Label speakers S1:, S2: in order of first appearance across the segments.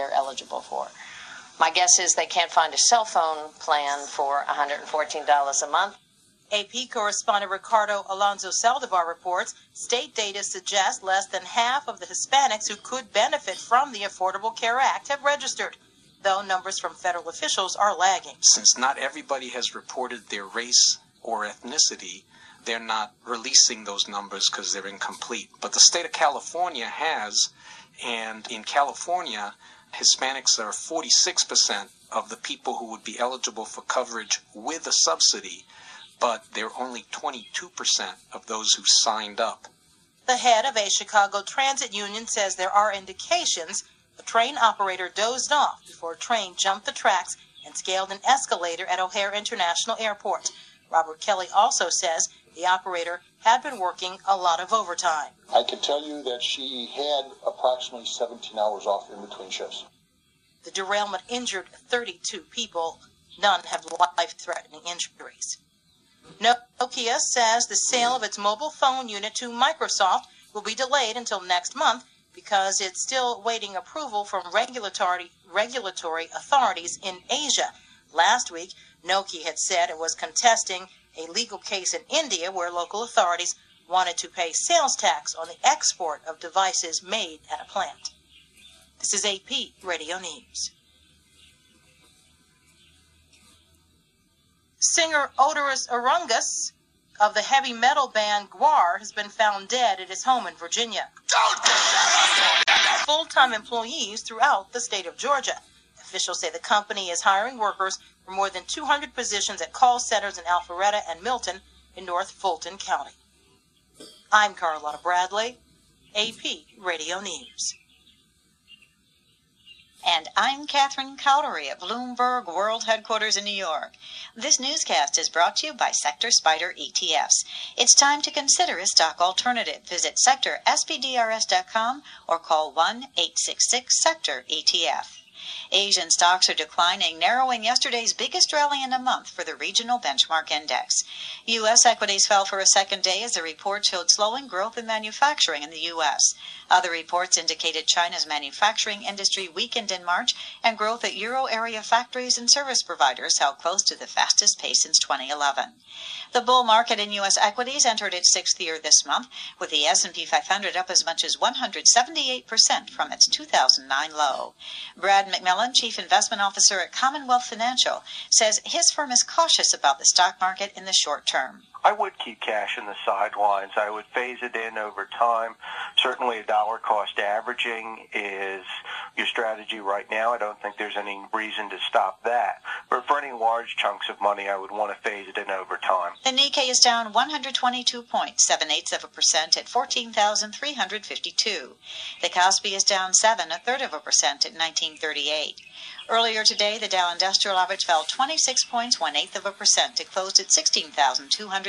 S1: they're eligible for. My guess is they can't find a cell phone plan for $114 a month.
S2: AP correspondent Ricardo Alonso Zaldivar reports state data suggests less than half of the Hispanics who could benefit from the Affordable Care Act have registered, though numbers from federal officials are lagging.
S3: Since not everybody has reported their race or ethnicity, they're not releasing those numbers because they're incomplete. But the state of California has, and in California, Hispanics are 46% of the people who would be eligible for coverage with a subsidy but they're only 22% of those who signed up.
S2: The head of a Chicago transit union says there are indications a train operator dozed off before a train jumped the tracks and scaled an escalator at O'Hare International Airport. Robert Kelly also says the operator had been working a lot of overtime.
S4: I can tell you that she had approximately 17 hours off in between shifts.
S2: The derailment injured 32 people. None have life threatening injuries. Nokia says the sale of its mobile phone unit to Microsoft will be delayed until next month because it's still waiting approval from regulatory regulatory authorities in Asia. Last week, Nokia had said it was contesting a legal case in India where local authorities wanted to pay sales tax on the export of devices made at a plant. This is AP Radio News. Singer Oderus Urungus of the heavy metal band GWAR has been found dead at his home in Virginia. Full-time employees throughout the state of Georgia. Officials say the company is hiring workers for more than 200 positions at call centers in Alpharetta and Milton in North Fulton County. I'm Carlotta Bradley, AP Radio News.
S5: And I'm Catherine Cowdery at Bloomberg World Headquarters in New York. This newscast is brought to you by Sector Spider ETFs. It's time to consider a stock alternative. Visit sectorspdrs.com or call 1 866 Sector ETF. Asian stocks are declining, narrowing yesterday's biggest rally in a month for the regional benchmark index. U.S. equities fell for a second day as the report showed slowing growth in manufacturing in the U.S. Other reports indicated China's manufacturing industry weakened in March, and growth at euro area factories and service providers held close to the fastest pace since 2011. The bull market in U.S. equities entered its sixth year this month, with the S&P 500 up as much as 178% from its 2009 low. Brad McMillan, Chief Investment Officer at Commonwealth Financial, says his firm is cautious about the stock market in the short term.
S6: I would keep cash in the sidelines. I would phase it in over time. Certainly, a dollar cost averaging is your strategy right now. I don't think there's any reason to stop that. But for any large chunks of money, I would want to phase it in over time.
S5: The Nikkei is down 122 points, seven eighths of a percent at 14,352. The Kospi is down seven, a third of a percent at 1938. Earlier today, the Dow Industrial Average fell 26 points, one eighth of a percent. It closed at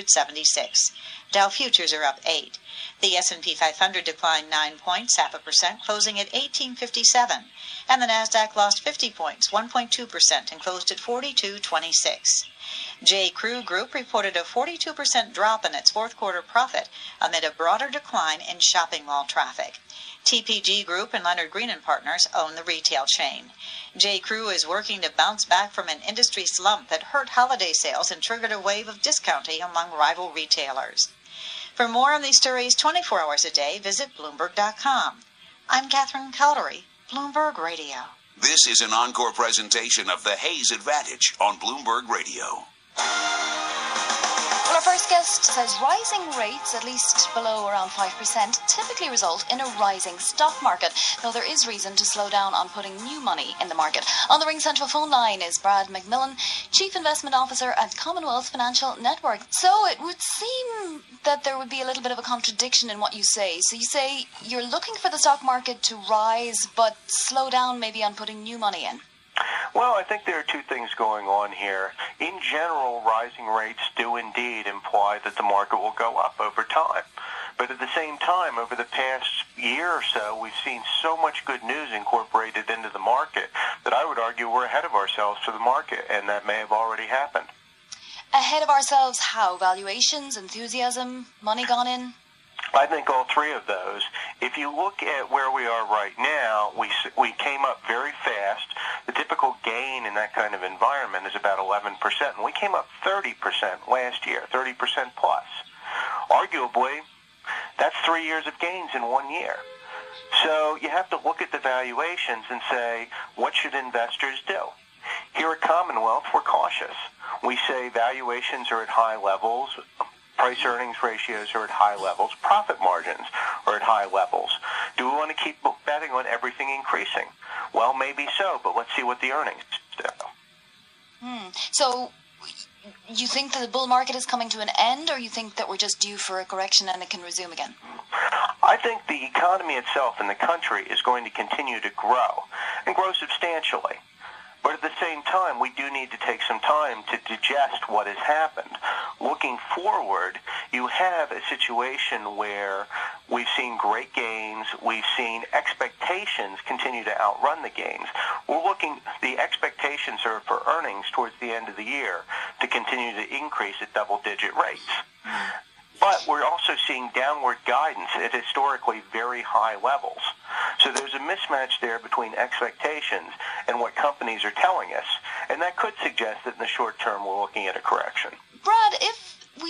S5: 16,276. Dow futures are up eight. The S&P 500 declined nine points, half a percent, closing at 1857, and the Nasdaq lost 50 points, 1.2 percent, and closed at 4226. J. Crew Group reported a 42% drop in its fourth quarter profit amid a broader decline in shopping mall traffic. TPG Group and Leonard Green Partners own the retail chain. J. Crew is working to bounce back from an industry slump that hurt holiday sales and triggered a wave of discounting among rival retailers. For more on these stories 24 hours a day, visit Bloomberg.com. I'm Catherine Cowdery, Bloomberg Radio.
S7: This is an encore presentation of the Hays Advantage on Bloomberg Radio.
S8: Our first guest says rising rates, at least below around 5%, typically result in a rising stock market. Though there is reason to slow down on putting new money in the market. On the Ring Central phone line is Brad McMillan, Chief Investment Officer at Commonwealth Financial Network. So it would seem that there would be a little bit of a contradiction in what you say. So you say you're looking for the stock market to rise, but slow down maybe on putting new money in.
S6: Well, I think there are two things going on here. In general, rising rates do indeed imply that the market will go up over time. But at the same time, over the past year or so, we've seen so much good news incorporated into the market that I would argue we're ahead of ourselves to the market, and that may have already happened.
S8: Ahead of ourselves, how? Valuations, enthusiasm, money gone in?
S6: I think all three of those. if you look at where we are right now, we we came up very fast. The typical gain in that kind of environment is about 11%, and we came up 30% last year, 30% plus. Arguably, that's three years of gains in one year. So you have to look at the valuations and say, what should investors do? Here at Commonwealth, we're cautious. We say valuations are at high levels, price earnings ratios are at high levels, profit margins are at high levels. Do we want to keep betting on everything increasing? Well, maybe so, but let's see what the earnings do.
S8: Hmm. So you think that the bull market is coming to an end, or you think that we're just due for a correction and it can resume again?
S6: I think the economy itself in the country is going to continue to grow and grow substantially. But at the same time, we do need to take some time to digest what has happened. Looking forward, you have a situation where we've seen great gains. We've seen expectations continue to outrun the gains. We're looking, the expectations are for earnings towards the end of the year to continue to increase at double digit rates. But we're also seeing downward guidance at historically very high levels. So there's a mismatch there between expectations and what companies are telling us. And that could suggest that in the short term we're looking at a correction.
S8: Brad, if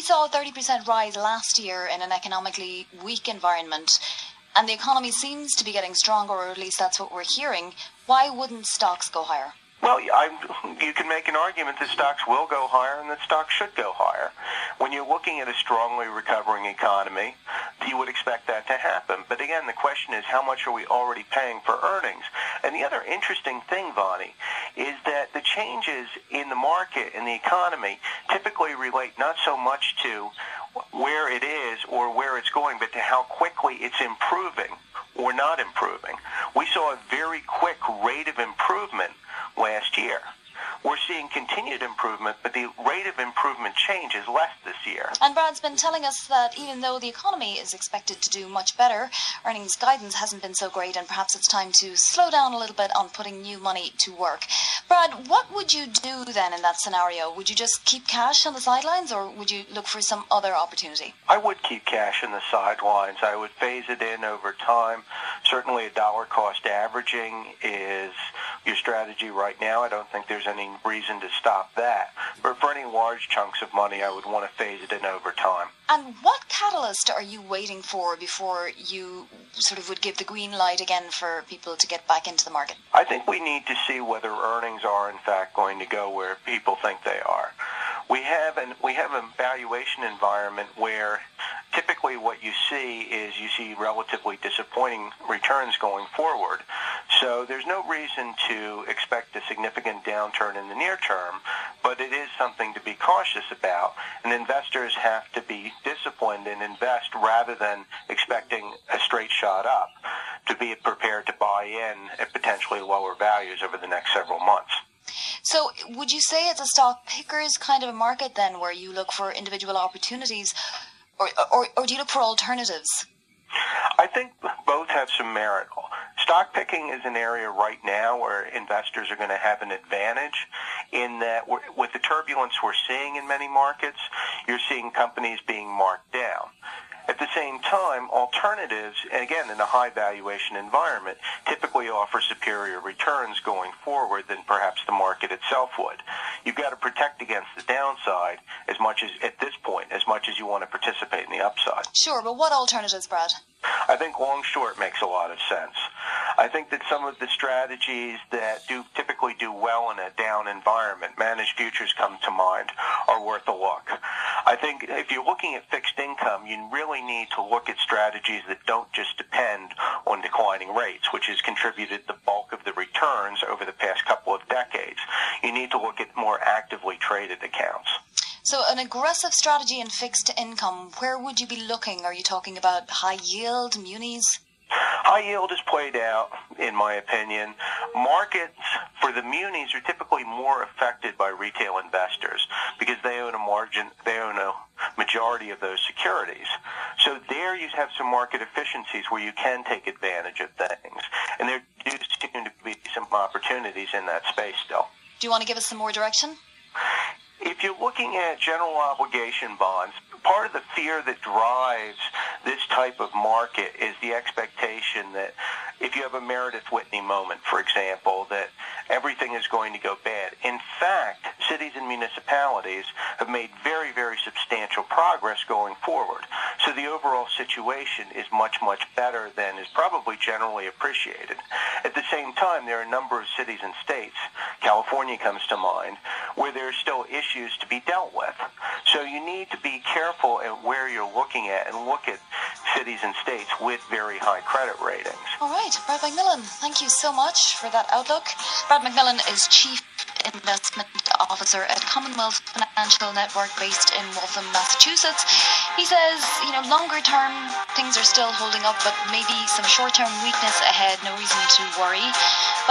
S8: we saw a 30% rise last year in an economically weak environment, and the economy seems to be getting stronger, or at least that's what we're hearing, why wouldn't stocks go higher?
S6: Well, I, you can make an argument that stocks will go higher and that stocks should go higher. When you're looking at a strongly recovering economy, you would expect that to happen. But again, the question is how much are we already paying for earnings? And the other interesting thing, Vonnie, is that the changes in the market and the economy typically relate not so much to where it is or where it's going, but to how quickly it's improving or not improving. We saw a very quick rate of improvement last year. We're seeing continued improvement, but the rate of improvement change is less this year.
S8: And Brad's been telling us that even though the economy is expected to do much better, earnings guidance hasn't been so great, and perhaps it's time to slow down a little bit on putting new money to work. Brad, what would you do then in that scenario? Would you just keep cash on the sidelines, or would you look for some other opportunity?
S6: I would keep cash in the sidelines. I would phase it in over time. Certainly, a dollar cost averaging is your strategy right now. I don't think there's any reason to stop that. But for any large chunks of money, I would want to phase it in over time.
S8: And what catalyst are you waiting for before you sort of would give the green light again for people to get back into the market?
S6: I think we need to see whether earnings are in fact going to go where people think they are. We have an we have a valuation environment where typically what you see is you see relatively disappointing returns going forward. So there's no reason to expect a significant downturn in the near term, but it is something to be cautious about. And investors have to be disciplined and invest rather than expecting a straight shot up to be prepared to buy in at potentially lower values over the next several months.
S8: So, would you say it's a stock pickers kind of a market then, where you look for individual opportunities, or, or, or do you look for alternatives?
S6: I think both have some merit. Stock picking is an area right now where investors are going to have an advantage in that with the turbulence we're seeing in many markets, you're seeing companies being marked down. At the same time, alternatives, again, in a high valuation environment, typically offer superior returns going forward than perhaps the market itself would. You've got to protect against the downside as much as, at this point, as much as you want to participate in the upside.
S8: Sure, but what alternatives, Brad?
S6: I think long short makes a lot of sense. I think that some of the strategies that do typically do well in a down environment, managed futures come to mind, are worth a look. I think if you're looking at fixed income, you really need to look at strategies that don't just depend on declining rates, which has contributed the bulk of the returns over the past couple of decades. You need to look at more actively traded accounts.
S8: So, an aggressive strategy in fixed income, where would you be looking? Are you talking about high yield, munis?
S6: High yield is played out, in my opinion. Markets for the munis are typically more affected by retail investors because they own a margin, they own a majority of those securities. So there you have some market efficiencies where you can take advantage of things. And there do seem to be some opportunities in that space still.
S8: Do you want to give us some more direction?
S6: If you're looking at general obligation bonds, part of the fear that drives this type of market is the expectation that if you have a Meredith Whitney moment, for example, that everything is going to go bad. In fact, cities and municipalities have made very, very substantial progress going forward. So the overall situation is much, much better than is probably generally appreciated. At the same time, there are a number of cities and states, California comes to mind, where there are still issues to be dealt with. So you need to be careful at where you're looking at and look at cities and states with very high credit ratings.
S8: All right, Brad McMillan, thank you so much for that outlook. Brad McMillan is Chief Investment Officer at Commonwealth Financial Network based in Waltham, Massachusetts. He says, you know, longer term things are still holding up, but maybe some short term weakness ahead, no reason to worry.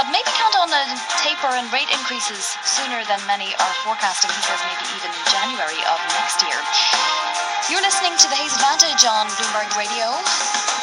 S8: But maybe count on a taper and rate increases sooner than many are forecasting. He says maybe even January of next year. You're listening to the Hays Advantage on Bloomberg Radio.